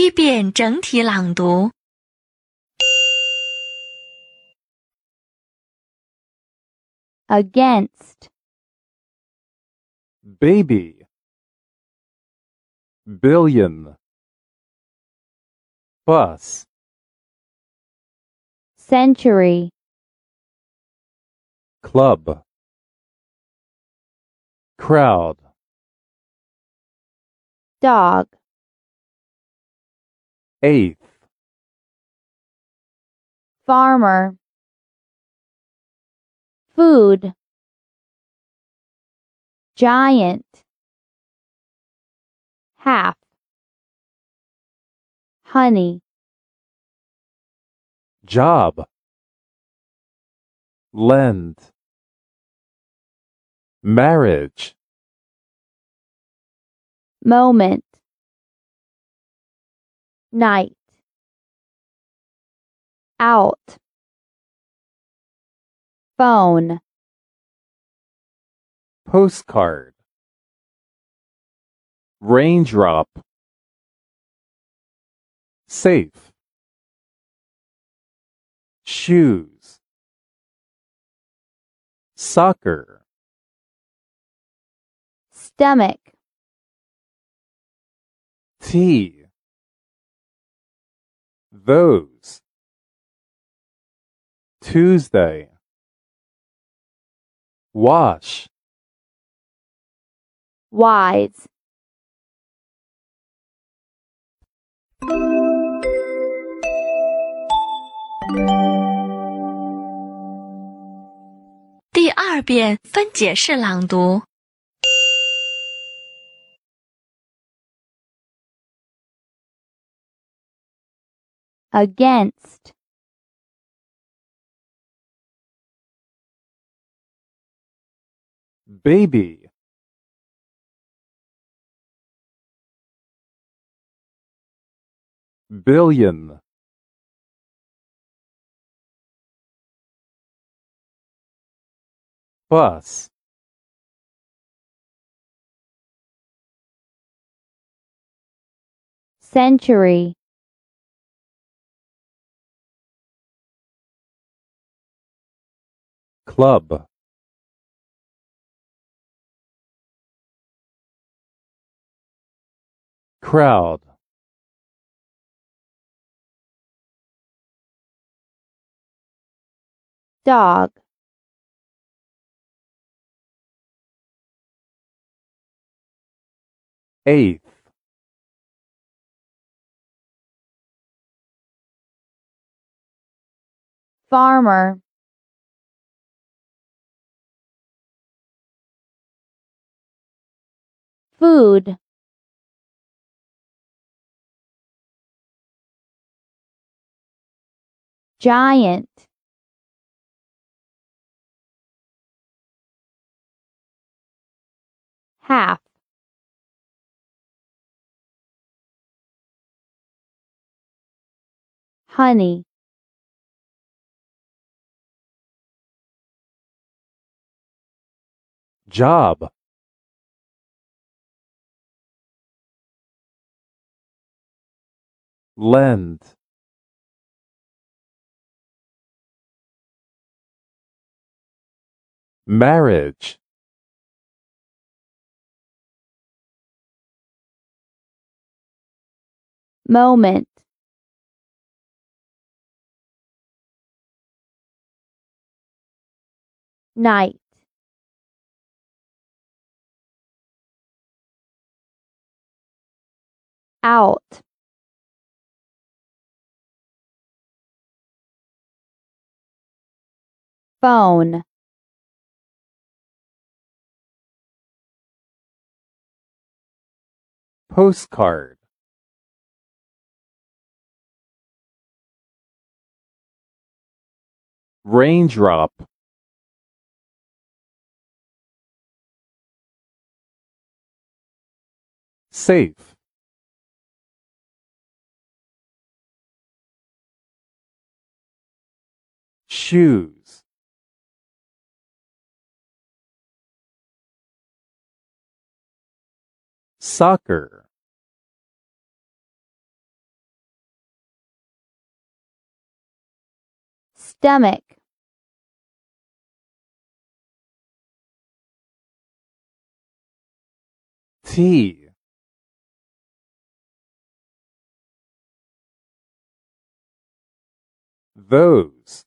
第一遍整体朗读。 against, baby, billion, bus, century, club, crowd, dog, eighth, farmer, food, giant, half, honey, job, lend, marriage, moment, night, out, phone, postcard, raindrop, safe, shoes, soccer, stomach, tea, those, Tuesday, wash, wise. 第二遍分解式朗读。 Against, baby, billion, bus, century, club, crowd, dog, eighth, farmer, food, giant, half, honey, job, lend, marriage, moment, night, out, phone, postcard, raindrop, safe, shoes, soccer. Stomach. Tea. Those.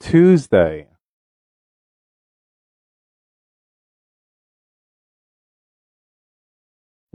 Tuesday.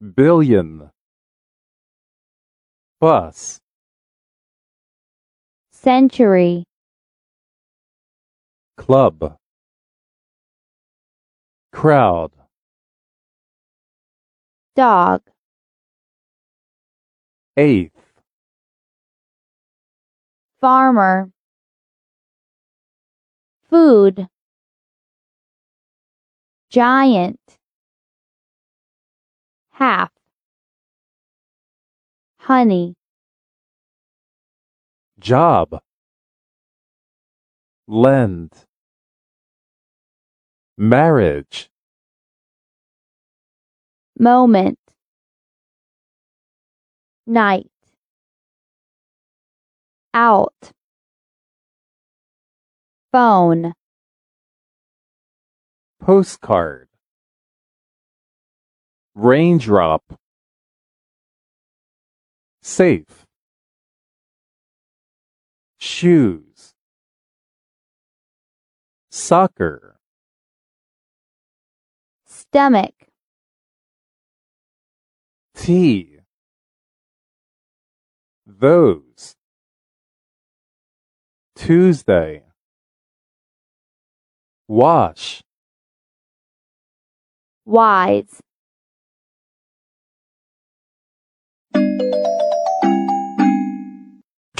billion, bus, century, club, crowd, dog, eighth, farmer, food, giant, half, honey, job, lend, marriage, moment, night, out, phone, postcard, raindrop, safe, shoes, soccer, stomach, tea, those, Tuesday, wash, wise.